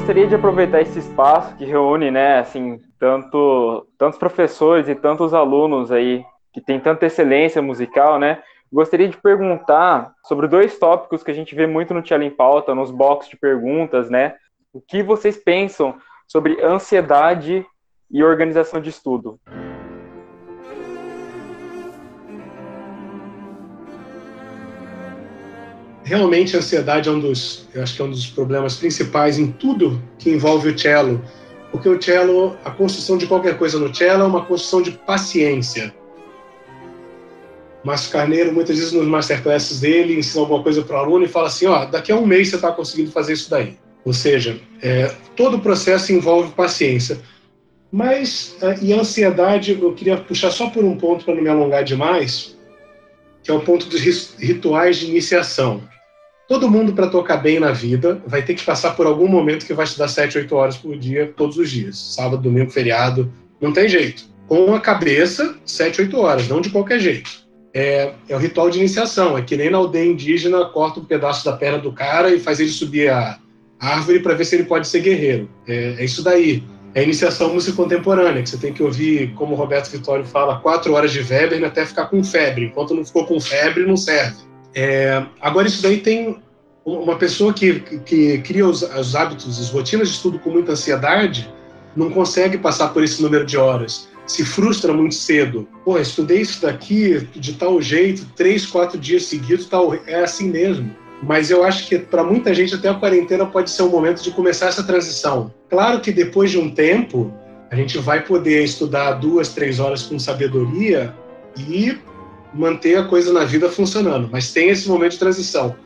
gostaria de aproveitar esse espaço que reúne, né, assim, tanto tantos professores e tantos alunos aí que tem tanta excelência musical, né? Gostaria de perguntar sobre dois tópicos que a gente vê muito no Tchela em Pauta, nos boxes de perguntas, né? O que vocês pensam sobre ansiedade e organização de estudo? Realmente a ansiedade é um dos, eu acho que é um dos problemas principais em tudo que envolve o cello, porque o cello, a construção de qualquer coisa no cello é uma construção de paciência. Márcio Carneiro, muitas vezes nos masterclasses dele, ensina alguma coisa para o aluno e fala assim, ó, daqui a um mês você está conseguindo fazer isso daí. Ou seja, é, todo o processo envolve paciência. Mas, é, e a ansiedade, eu queria puxar só por um ponto para não me alongar demais, que é o ponto dos rituais de iniciação. Todo mundo, para tocar bem na vida, vai ter que passar por algum momento que vai estudar 7, 8 horas por dia, todos os dias. Sábado, domingo, feriado. Não tem jeito. Com a cabeça, 7, 8 horas, não de qualquer jeito. É, é o ritual de iniciação. É que nem na aldeia indígena, corta um pedaço da perna do cara e faz ele subir a árvore para ver se ele pode ser guerreiro. É, é isso daí. É a iniciação música contemporânea, que você tem que ouvir, como o Roberto Vitório fala, quatro horas de Weber até ficar com febre. Enquanto não ficou com febre, não serve. É, agora, isso daí tem uma pessoa que, que cria os, os, hábitos, as rotinas de estudo com muita ansiedade, não consegue passar por esse número de horas. Se frustra muito cedo. Pô, estudei isso daqui de tal jeito, três, quatro dias seguidos, tal, é assim mesmo. Mas eu acho que para muita gente até a quarentena pode ser um momento de começar essa transição. Claro que depois de um tempo, a gente vai poder estudar duas, três horas com sabedoria e manter a coisa na vida funcionando, mas tem esse momento de transição.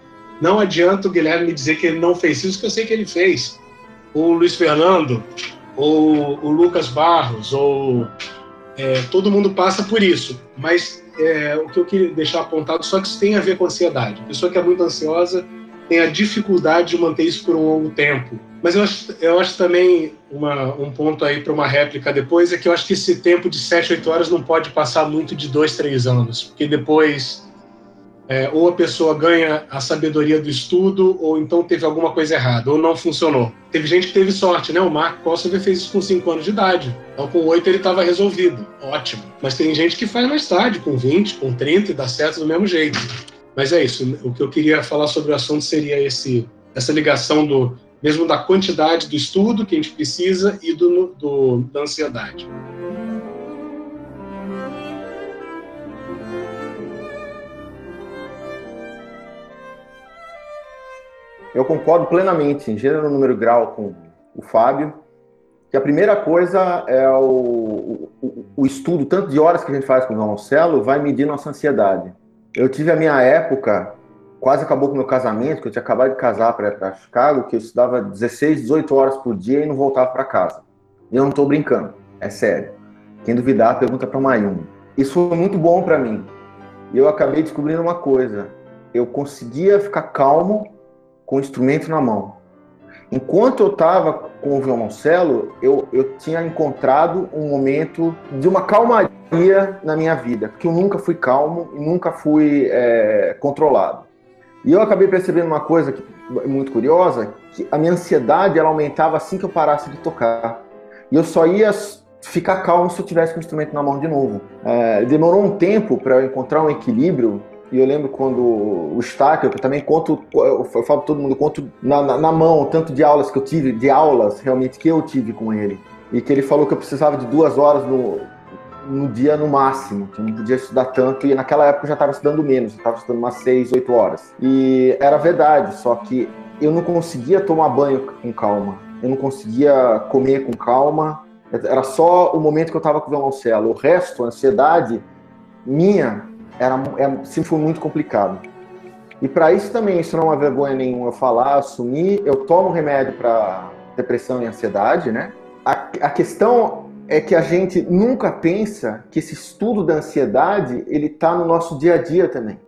Não adianta o Guilherme me dizer que ele não fez isso, que eu sei que ele fez. O Luiz Fernando, ou o Lucas Barros, ou é, todo mundo passa por isso. Mas é, o que eu queria deixar apontado só que isso tem a ver com ansiedade. A pessoa que é muito ansiosa tem a dificuldade de manter isso por um longo tempo. Mas eu acho, eu acho também uma, um ponto aí para uma réplica depois é que eu acho que esse tempo de 7, 8 horas não pode passar muito de 2, 3 anos, porque depois é, ou a pessoa ganha a sabedoria do estudo, ou então teve alguma coisa errada, ou não funcionou. Teve gente que teve sorte, né? O Marco Kosovo fez isso com 5 anos de idade. Então, com 8 ele estava resolvido. Ótimo. Mas tem gente que faz mais tarde, com 20, com 30, e dá certo do mesmo jeito. Mas é isso. O que eu queria falar sobre o assunto seria esse, essa ligação do mesmo da quantidade do estudo que a gente precisa e do, do da ansiedade. Eu concordo plenamente, em gênero, número grau, com o Fábio, que a primeira coisa é o, o, o estudo, tanto de horas que a gente faz com o violoncelo, vai medir nossa ansiedade. Eu tive a minha época, quase acabou com o meu casamento, que eu tinha acabado de casar para Chicago, que eu estudava 16, 18 horas por dia e não voltava para casa. E eu não estou brincando, é sério. Quem duvidar, pergunta para Mayumi. Isso foi muito bom para mim. E eu acabei descobrindo uma coisa. Eu conseguia ficar calmo com o instrumento na mão. Enquanto eu estava com o violoncelo, eu, eu tinha encontrado um momento de uma calmaria na minha vida, porque eu nunca fui calmo e nunca fui é, controlado. E eu acabei percebendo uma coisa que, muito curiosa, que a minha ansiedade ela aumentava assim que eu parasse de tocar. E eu só ia ficar calmo se eu tivesse o instrumento na mão de novo. É, demorou um tempo para eu encontrar um equilíbrio e eu lembro quando o Stacker, eu também conto, eu falo todo mundo, conto na, na, na, mão, tanto de aulas que eu tive, de aulas realmente que eu tive com ele. E que ele falou que eu precisava de duas horas no, no dia no máximo, que eu não podia estudar tanto, e naquela época eu já estava estudando menos, eu estava estudando umas seis, oito horas. E era verdade, só que eu não conseguia tomar banho com calma, eu não conseguia comer com calma, era só o momento que eu estava com o violoncelo. O resto, a ansiedade minha, era, é, sempre foi muito complicado. E para isso também, isso não é uma vergonha nenhuma falar, assumir, eu tomo remédio para depressão e ansiedade, né? A, a questão é que a gente nunca pensa que esse estudo da ansiedade ele está no nosso dia a dia também.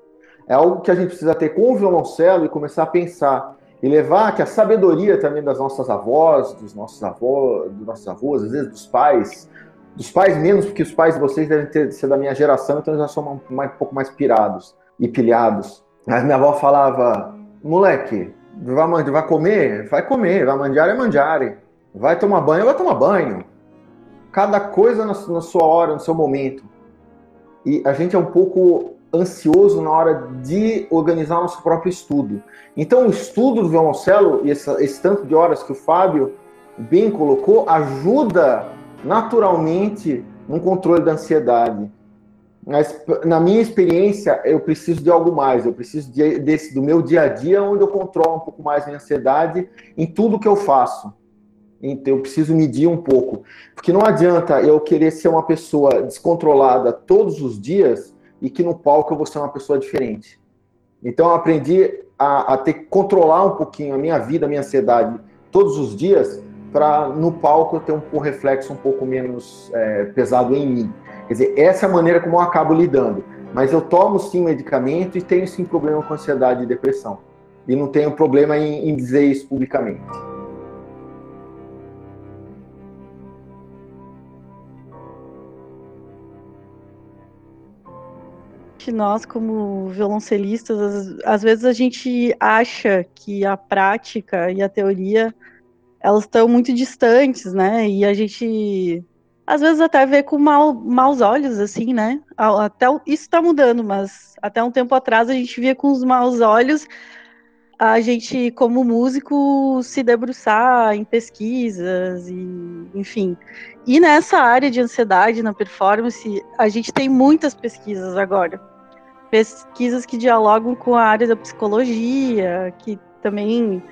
É algo que a gente precisa ter com o violoncelo e começar a pensar e levar que a sabedoria também das nossas avós, dos nossos avós, dos nossos avós, às vezes dos pais, dos pais menos, porque os pais de vocês devem ter, ser da minha geração, então eles já são um, um pouco mais pirados e pilhados. Mas minha avó falava, moleque, Vai, vai comer? Vai comer. Vai mangiare, é mangiare. Vai tomar banho? Vai tomar banho. Cada coisa na, na sua hora, no seu momento. E a gente é um pouco ansioso na hora de organizar nosso próprio estudo. Então, o estudo do violoncelo e esse, esse tanto de horas que o Fábio bem colocou ajuda naturalmente no controle da ansiedade. Mas, na minha experiência, eu preciso de algo mais. Eu preciso de, desse, do meu dia a dia, onde eu controlo um pouco mais minha ansiedade em tudo que eu faço. Então, eu preciso medir um pouco. Porque não adianta eu querer ser uma pessoa descontrolada todos os dias e que no palco eu vou ser uma pessoa diferente. Então, eu aprendi a, a ter que controlar um pouquinho a minha vida, a minha ansiedade todos os dias, para no palco eu ter um, um reflexo um pouco menos é, pesado em mim. Quer dizer, essa é a maneira como eu acabo lidando. Mas eu tomo sim medicamento e tenho sim problema com ansiedade e depressão. E não tenho problema em, em dizer isso publicamente. Nós, como violoncelistas, às, às, vezes a gente acha que a prática e a teoria elas estão muito distantes, né? E a gente às vezes até vê com mal, maus olhos, assim, né? Até isso está mudando, mas até um tempo atrás a gente via com os maus olhos a gente, como músico, se debruçar em pesquisas e, enfim. E nessa área de ansiedade na performance, a gente tem muitas pesquisas agora. Pesquisas que dialogam com a área da psicologia, que também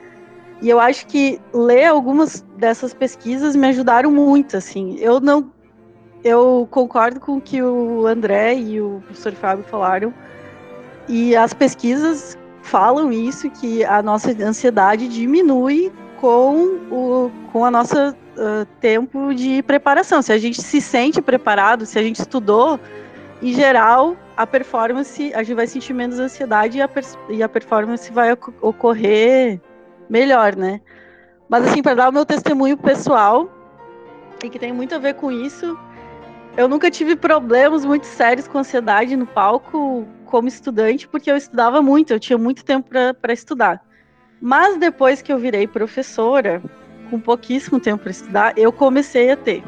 e eu acho que ler algumas dessas pesquisas me ajudaram muito, assim. Eu não eu concordo com o que o André e o professor Fábio falaram. E as pesquisas falam isso que a nossa ansiedade diminui com o com a nossa uh, tempo de preparação. Se a gente se sente preparado, se a gente estudou, em geral, a performance, a gente vai sentir menos ansiedade e a, e a performance vai ocorrer melhor, né? Mas assim, para dar o meu testemunho pessoal, e que tem muito a ver com isso, eu nunca tive problemas muito sérios com ansiedade no palco como estudante, porque eu estudava muito, eu tinha muito tempo para estudar. Mas depois que eu virei professora, com pouquíssimo tempo para estudar, eu comecei a ter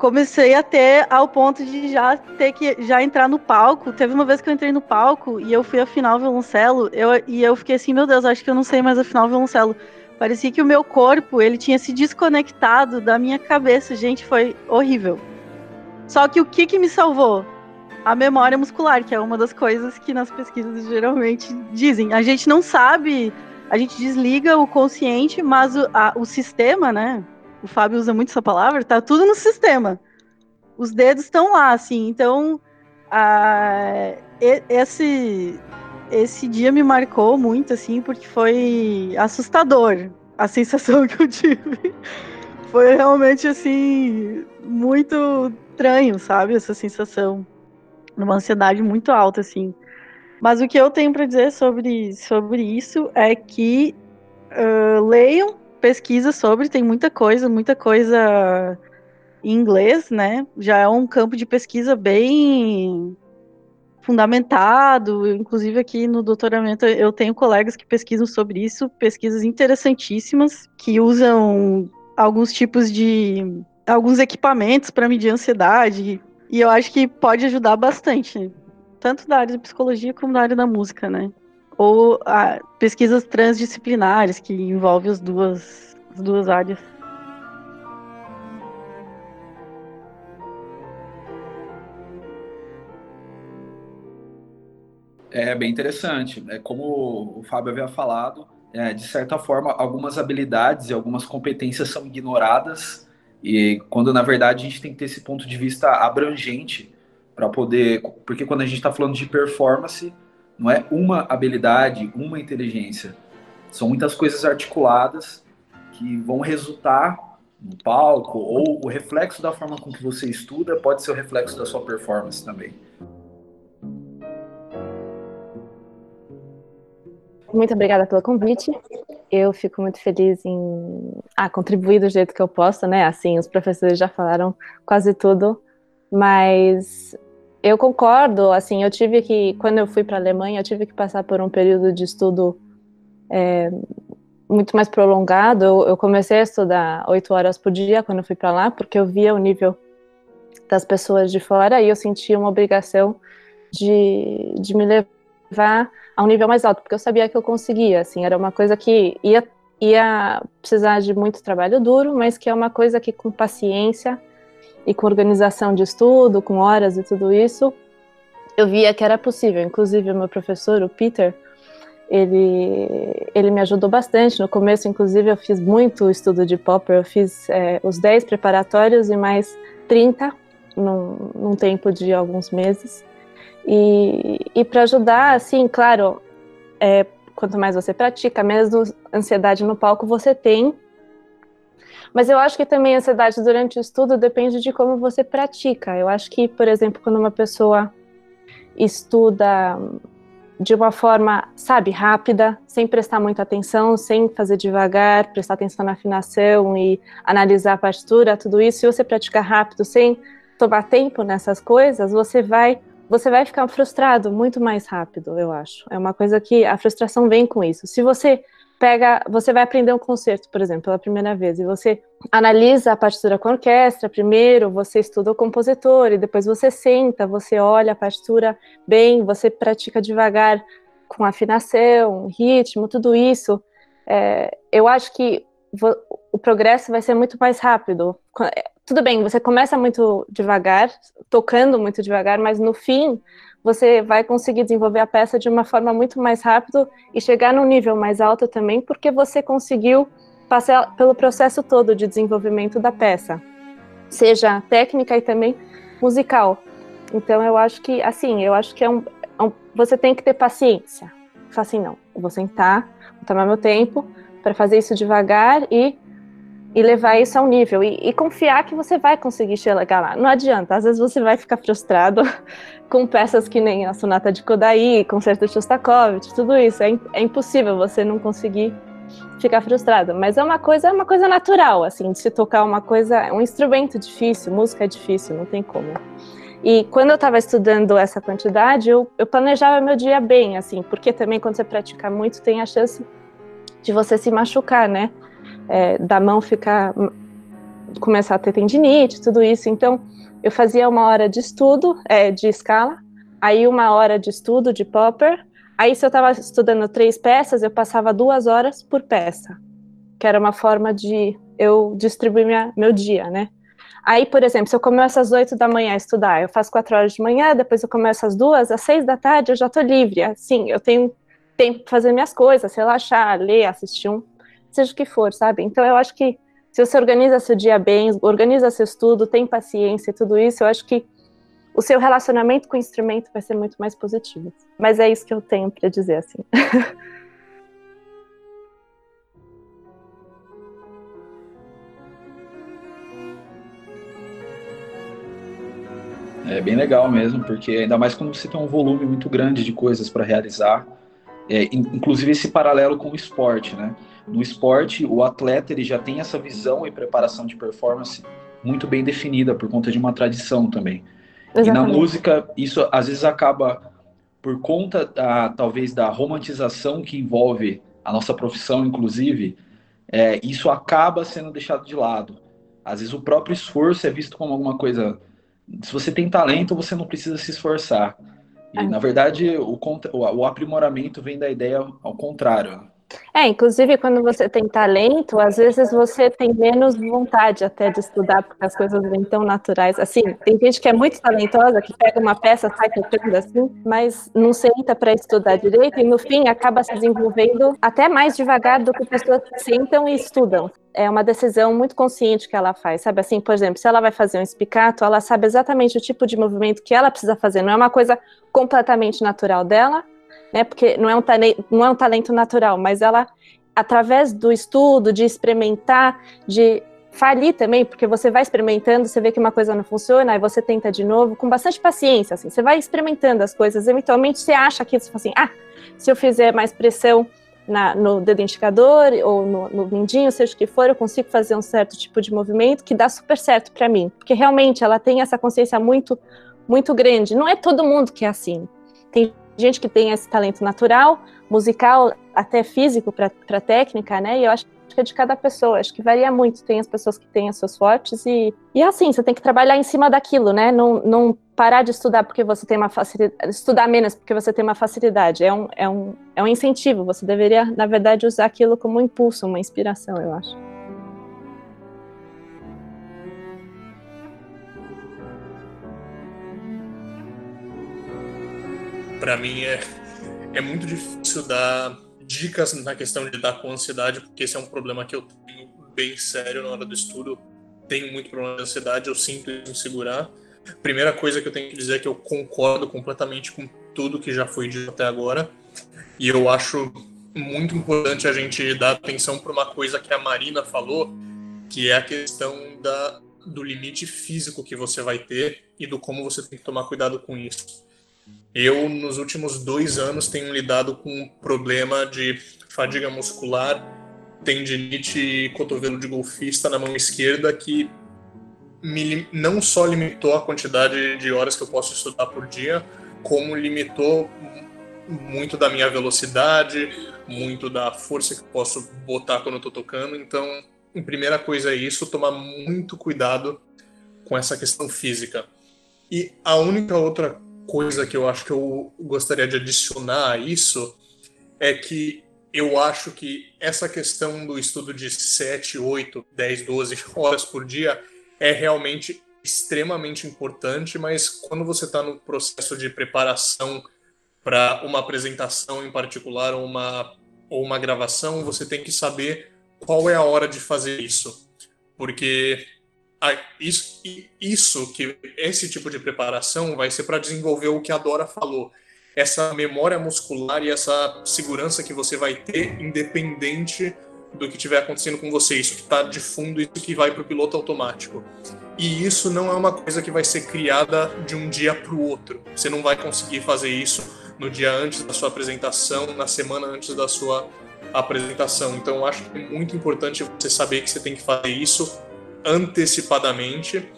comecei a ter ao ponto de já ter que já entrar no palco. Teve uma vez que eu entrei no palco e eu fui afinar o violoncelo, eu, e eu fiquei assim, meu Deus, acho que eu não sei mais afinar o violoncelo. Parecia que o meu corpo, ele tinha se desconectado da minha cabeça. Gente, foi horrível. Só que o que que me salvou? A memória muscular, que é uma das coisas que nas pesquisas geralmente dizem. A gente não sabe, a gente desliga o consciente, mas o, a, o sistema, né? O Fábio usa muito essa palavra, tá tudo no sistema. Os dedos estão lá, assim. Então, a, esse, esse dia me marcou muito, assim, porque foi assustador a sensação que eu tive. Foi realmente, assim, muito estranho, sabe? Essa sensação. Uma ansiedade muito alta, assim. Mas o que eu tenho para dizer sobre, sobre isso é que uh, leiam pesquisa sobre, tem muita coisa, muita coisa em inglês, né? Já é um campo de pesquisa bem fundamentado. Inclusive aqui no doutoramento eu tenho colegas que pesquisam sobre isso, pesquisas interessantíssimas que usam alguns tipos de alguns equipamentos para medir ansiedade e eu acho que pode ajudar bastante, tanto da área de psicologia como da área da música, né? Ou ah, pesquisas transdisciplinares que envolvem as duas, as duas áreas. É bem interessante. É como o Fábio havia falado, é, de certa forma, algumas habilidades e algumas competências são ignoradas, e quando na verdade a gente tem que ter esse ponto de vista abrangente para poder. Porque quando a gente está falando de performance, não é uma habilidade, uma inteligência. São muitas coisas articuladas que vão resultar no palco, ou o reflexo da forma com que você estuda pode ser o reflexo da sua performance também. Muito obrigada pelo convite. Eu fico muito feliz em ah, contribuir do jeito que eu posso, né? Assim, os professores já falaram quase tudo, mas eu concordo, assim, eu tive que, quando eu fui para a Alemanha, eu tive que passar por um período de estudo é, muito mais prolongado. Eu, eu, comecei a estudar oito horas por dia quando eu fui para lá, porque eu via o nível das pessoas de fora e eu sentia uma obrigação de, de me levar a um nível mais alto, porque eu sabia que eu conseguia, assim, era uma coisa que ia, ia precisar de muito trabalho duro, mas que é uma coisa que com paciência e com organização de estudo, com horas e tudo isso, eu via que era possível. Inclusive, o meu professor, o Peter, ele, ele me ajudou bastante. No começo, inclusive, eu fiz muito estudo de Popper, eu fiz é, os 10 preparatórios e mais 30 num, num tempo de alguns meses. E, e para ajudar, assim, claro, é, quanto mais você pratica, menos ansiedade no palco você tem, mas eu acho que também a ansiedade durante o estudo depende de como você pratica. Eu acho que, por exemplo, quando uma pessoa estuda de uma forma, sabe, rápida, sem prestar muita atenção, sem fazer devagar, prestar atenção na afinação e analisar a partitura, tudo isso, se você praticar rápido, sem tomar tempo nessas coisas, você vai você vai ficar frustrado muito mais rápido, eu acho. É uma coisa que a frustração vem com isso. Se você pega, você vai aprender um concerto, por exemplo, pela primeira vez, e você analisa a partitura com a orquestra primeiro, você estuda o compositor, e depois você senta, você olha a partitura bem, você pratica devagar com afinação, ritmo, tudo isso. É, eu acho que o progresso vai ser muito mais rápido. Tudo bem, você começa muito devagar, tocando muito devagar, mas no fim você vai conseguir desenvolver a peça de uma forma muito mais rápida e chegar num nível mais alto também, porque você conseguiu passar pelo processo todo de desenvolvimento da peça, seja técnica e também musical. Então eu acho que, assim, eu acho que é um, é um você tem que ter paciência. Fala assim, não, vou sentar, vou tomar meu tempo para fazer isso devagar e e levar isso a um nível e, e, confiar que você vai conseguir chegar lá. Não adianta, às vezes você vai ficar frustrado com peças que nem a Sonata de Kodaí, Concerto de Shostakovich, tudo isso. É, é, impossível você não conseguir ficar frustrado. Mas é uma coisa, é uma coisa natural, assim, de se tocar uma coisa, é um instrumento difícil, música é difícil, não tem como. E quando eu estava estudando essa quantidade, eu, eu planejava meu dia bem, assim, porque também quando você pratica muito tem a chance de você se machucar, né? É, da mão ficar começar a ter tendinite, tudo isso. Então, eu fazia uma hora de estudo é, de escala, aí uma hora de estudo de popper. Aí, se eu estava estudando três peças, eu passava duas horas por peça, que era uma forma de eu distribuir minha, meu dia, né? Aí, por exemplo, se eu começo às oito da manhã a estudar, eu faço quatro horas de manhã, depois eu começo às duas, às seis da tarde eu já estou livre. Assim, eu tenho tempo para fazer minhas coisas, relaxar, ler, assistir um seja o que for, sabe? Então eu acho que se você organiza seu dia bem, organiza seu estudo, tem paciência e tudo isso, eu acho que o seu relacionamento com o instrumento vai ser muito mais positivo. Mas é isso que eu tenho para dizer assim. É bem legal mesmo, porque ainda mais quando você tem um volume muito grande de coisas para realizar, é, inclusive esse paralelo com o esporte, né? No esporte, o atleta ele já tem essa visão e preparação de performance muito bem definida por conta de uma tradição também. Exatamente. E na música, isso às vezes acaba por conta da, talvez da romantização que envolve a nossa profissão, inclusive, é, isso acaba sendo deixado de lado. Às vezes o próprio esforço é visto como alguma coisa. Se você tem talento, você não precisa se esforçar. E, é. na verdade, o, o aprimoramento vem da ideia ao contrário. É, inclusive quando você tem talento, às vezes você tem menos vontade até de estudar, porque as coisas vêm tão naturais. Assim, tem gente que é muito talentosa, que pega uma peça, sai tocando assim, mas não senta para estudar direito e no fim acaba se desenvolvendo até mais devagar do que pessoas que sentam e estudam. É uma decisão muito consciente que ela faz, sabe? Assim, por exemplo, se ela vai fazer um espicato, ela sabe exatamente o tipo de movimento que ela precisa fazer, não é uma coisa completamente natural dela, né? Porque não é um talento, não é um talento natural, mas ela através do estudo, de experimentar, de falir também, porque você vai experimentando, você vê que uma coisa não funciona, aí você tenta de novo, com bastante paciência, assim, você vai experimentando as coisas, eventualmente você acha que você fala assim, ah, se eu fizer mais pressão na, no dedo indicador ou no, no mindinho, seja o que for, eu consigo fazer um certo tipo de movimento que dá super certo para mim, porque realmente ela tem essa consciência muito muito grande. Não é todo mundo que é assim. Tem gente que tem esse talento natural, musical, até físico para técnica, né? E eu acho que é de cada pessoa, acho que varia muito. Tem as pessoas que têm as suas fortes e, e é assim, você tem que trabalhar em cima daquilo, né? Não, não parar de estudar porque você tem uma facilidade, estudar menos porque você tem uma facilidade. É um, é, um, é um incentivo. Você deveria, na verdade, usar aquilo como um impulso, uma inspiração, eu acho. Para mim é, é muito difícil dar dicas na questão de lidar com ansiedade, porque esse é um problema que eu tenho bem sério na hora do estudo. Tenho muito problema de ansiedade, eu sinto em segurar. Primeira coisa que eu tenho que dizer é que eu concordo completamente com tudo que já foi dito até agora. E eu acho muito importante a gente dar atenção para uma coisa que a Marina falou, que é a questão da, do limite físico que você vai ter e do como você tem que tomar cuidado com isso. Eu, nos últimos dois anos, tenho lidado com um problema de fadiga muscular, tendinite e cotovelo de golfista na mão esquerda que me, não só limitou a quantidade de horas que eu posso estudar por dia, como limitou muito da minha velocidade, muito da força que eu posso botar quando eu tô tocando. Então, a primeira coisa é isso, tomar muito cuidado com essa questão física. E a única outra coisa que eu acho que eu gostaria de adicionar a isso é que eu acho que essa questão do estudo de 7, 8, 10, 12 horas por dia é realmente extremamente importante, mas quando você está no processo de preparação para uma apresentação em particular ou uma, ou uma gravação, você tem que saber qual é a hora de fazer isso. Porque isso, isso que esse tipo de preparação vai ser para desenvolver o que a Dora falou, essa memória muscular e essa segurança que você vai ter independente do que estiver acontecendo com você, isso que está de fundo, isso que vai para o piloto automático. E isso não é uma coisa que vai ser criada de um dia para o outro. Você não vai conseguir fazer isso no dia antes da sua apresentação, na semana antes da sua apresentação. Então, eu acho que é muito importante você saber que você tem que fazer isso antecipadamente.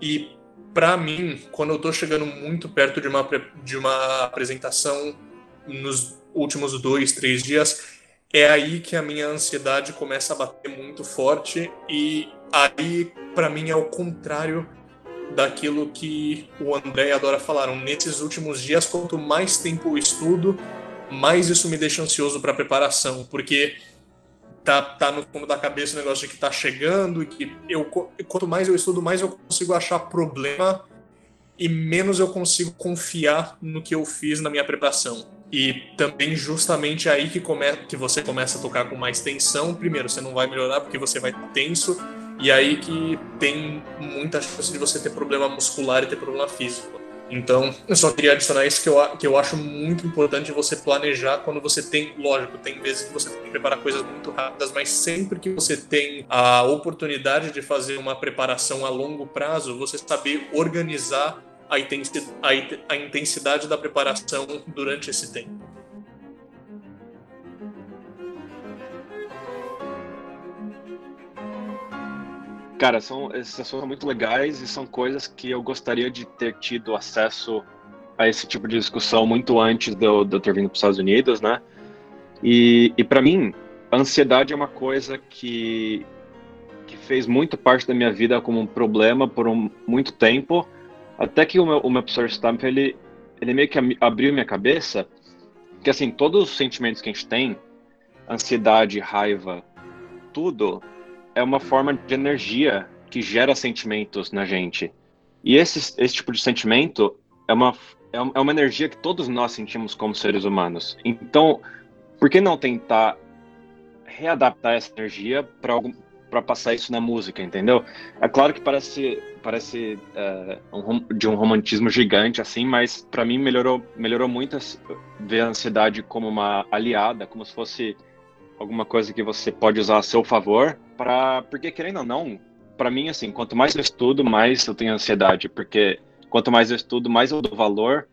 E para mim, quando eu estou chegando muito perto de uma, de uma apresentação nos últimos dois, três dias, é aí que a minha ansiedade começa a bater muito forte. E aí, para mim, é o contrário daquilo que o André e a Dora falaram. Nesses últimos dias, quanto mais tempo eu estudo, mais isso me deixa ansioso para a preparação, porque tá, tá no fundo da cabeça o negócio de que tá chegando e que eu, quanto mais eu estudo, mais eu consigo achar problema e menos eu consigo confiar no que eu fiz na minha preparação. E também justamente aí que, come, que você começa a tocar com mais tensão. Primeiro, você não vai melhorar porque você vai tenso, e aí que tem muita chance de você ter problema muscular e ter problema físico. Então, eu só queria adicionar isso que eu, que eu acho muito importante você planejar quando você tem, lógico, tem vezes que você tem que preparar coisas muito rápidas, mas sempre que você tem a oportunidade de fazer uma preparação a longo prazo, você saber organizar a intensidade, a intensidade da preparação durante esse tempo. Cara, são, esses assuntos são muito legais e são coisas que eu gostaria de ter tido acesso a esse tipo de discussão muito antes de eu, de eu ter vindo para os Estados Unidos, né? E, e para mim, a ansiedade é uma coisa que, que fez muito parte da minha vida como um problema por um, muito tempo, até que o meu, o meu professor Stamp, ele, ele meio que abriu minha cabeça, que assim, todos os sentimentos que a gente tem, ansiedade, raiva, tudo é uma forma de energia que gera sentimentos na gente. E esse, esse tipo de sentimento é uma, é, é uma energia que todos nós sentimos como seres humanos. Então, por que não tentar readaptar essa energia para para passar isso na música, entendeu? É claro que parece parece uh, um, de um romantismo gigante assim, mas para mim melhorou melhorou muito ver a ansiedade como uma aliada, como se fosse alguma coisa que você pode usar a seu favor, para porque querendo ou não, para mim assim, quanto mais eu estudo, mais eu tenho ansiedade, porque quanto mais eu estudo, mais eu dou valor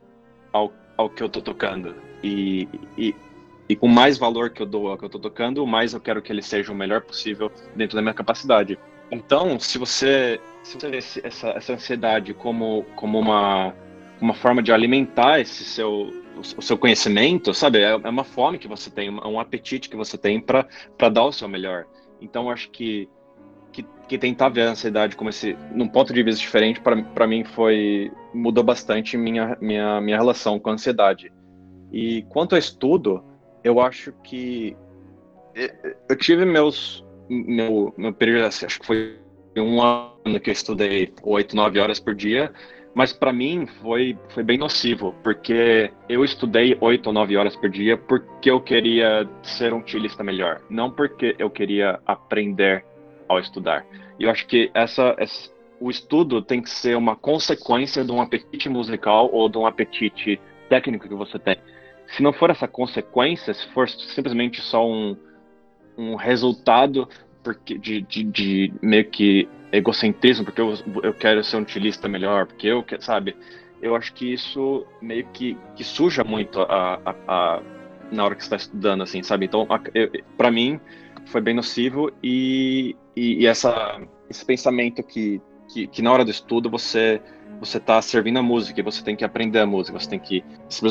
ao, ao que eu tô tocando. E, e, e com mais valor que eu dou ao que eu tô tocando, mais eu quero que ele seja o melhor possível dentro da minha capacidade. Então, se você, se você vê essa, essa ansiedade como, como uma, uma forma de alimentar esse seu o seu conhecimento, sabe? É, é uma fome que você tem, é um apetite que você tem para dar o seu melhor. Então, acho que, que, que, tentar ver a ansiedade como esse, num ponto de vista diferente, para mim foi mudou bastante minha, minha, minha relação com a ansiedade. E quanto ao estudo, eu acho que eu tive meus meu, meu período, assim, acho que foi um ano que eu estudei oito, nove horas por dia, mas para mim foi, foi bem nocivo, porque eu estudei oito ou nove horas por dia porque eu queria ser um tilista melhor, não porque eu queria aprender ao estudar. E eu acho que essa, essa, o estudo tem que ser uma consequência de um apetite musical ou de um apetite técnico que você tem. Se não for essa consequência, se for simplesmente só um, um resultado porque de, de, de meio que egocentrismo, porque eu, eu quero ser um utilista melhor, porque eu, sabe? Eu acho que isso meio que, que suja muito a, a, a na hora que está estudando, assim, sabe? Então, para mim, foi bem nocivo e, e, e, essa, esse pensamento que, que, que, na hora do estudo você você está servindo a música você tem que aprender a música, você tem que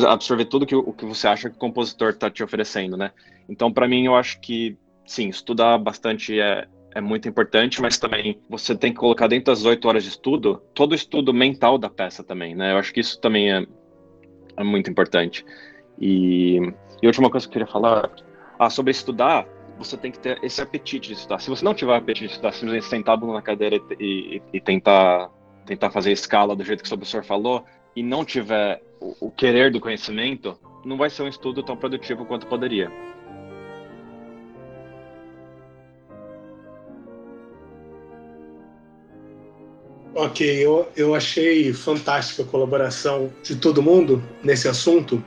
absorver tudo que, o que você acha que o compositor está te oferecendo, né? Então, para mim, eu acho que, sim, estudar bastante é, é muito importante, mas também você tem que colocar dentro das oito horas de estudo todo o estudo mental da peça também, né? Eu acho que isso também é, é muito importante. E, e última coisa que eu queria falar ah, sobre estudar, você tem que ter esse apetite de estudar. Se você não tiver apetite de estudar, simplesmente sentar na cadeira e, e, e, tentar, tentar fazer escala do jeito que o professor falou, e não tiver o, o querer do conhecimento, não vai ser um estudo tão produtivo quanto poderia. Ok, eu, eu achei fantástica a colaboração de todo mundo nesse assunto.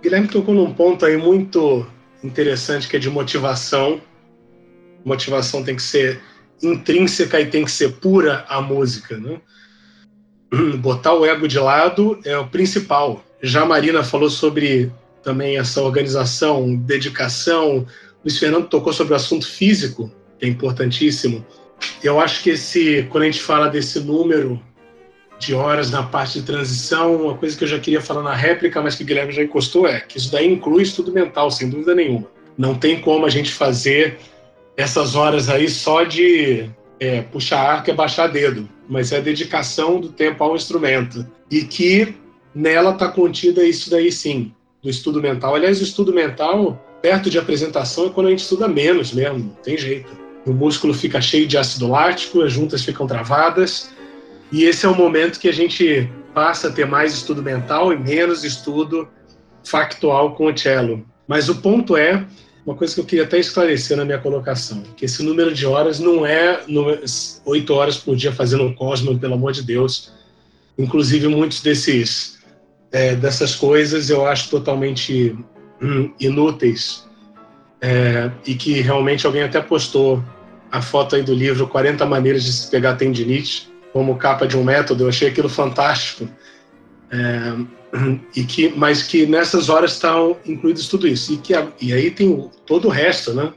Guilherme tocou num ponto aí muito interessante que é de motivação. Motivação tem que ser intrínseca e tem que ser pura a música, né? Botar o ego de lado é o principal. Já a Marina falou sobre também essa organização, dedicação. Luiz Fernando tocou sobre o assunto físico, que é importantíssimo eu acho que esse, quando a gente fala desse número de horas na parte de transição, uma coisa que eu já queria falar na réplica, mas que o Guilherme já encostou, é que isso daí inclui estudo mental, sem dúvida nenhuma. Não tem como a gente fazer essas horas aí só de é, puxar arco e baixar dedo, mas é a dedicação do tempo ao instrumento. E que nela está contida isso daí sim, do estudo mental. Aliás, o estudo mental, perto de apresentação, é quando a gente estuda menos mesmo, não tem jeito o músculo fica cheio de ácido lático, as juntas ficam travadas, e esse é o momento que a gente passa a ter mais estudo mental e menos estudo factual com o cello. Mas o ponto é, uma coisa que eu queria até esclarecer na minha colocação, que esse número de horas não é oito horas por dia fazendo um Cosmo, pelo amor de Deus. Inclusive, muitos desses é, dessas coisas eu acho totalmente hum, inúteis é, e que realmente alguém até postou a foto aí do livro 40 maneiras de se pegar tendinite como capa de um método, eu achei aquilo fantástico. É, e que, mas que nessas horas estão incluídos tudo isso. E, que, e aí tem todo o resto, né?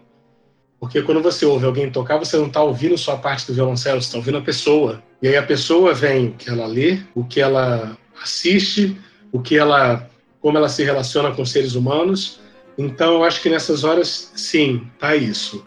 Porque quando você ouve alguém tocar, você não está ouvindo só a parte do violoncelo, você está ouvindo a pessoa. E aí a pessoa vem o que ela lê, o que ela assiste, o que ela, como ela se relaciona com seres humanos. Então eu acho que nessas horas, sim, tá isso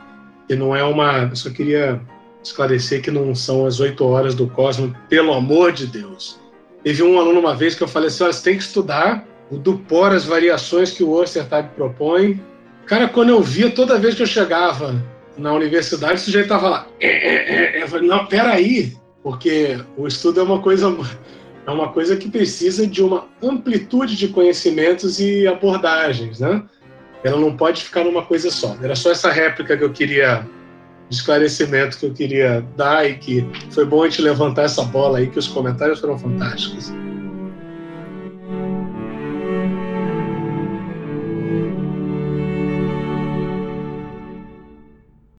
que não é uma. Eu só queria esclarecer que não são as oito horas do Cosmo, pelo amor de Deus. Teve um aluno uma vez que eu falei assim: olha, você tem que estudar o Dupor, as variações que o Ostertag propõe. Cara, quando eu via, toda vez que eu chegava na universidade, o sujeito estava lá. É, é, é. Eu falei, não, peraí, porque o estudo é uma coisa é uma coisa que precisa de uma amplitude de conhecimentos e abordagens, né? Ela não pode ficar numa coisa só. Era só essa réplica que eu queria, de esclarecimento que eu queria dar e que foi bom a gente levantar essa bola aí, que os comentários foram fantásticos.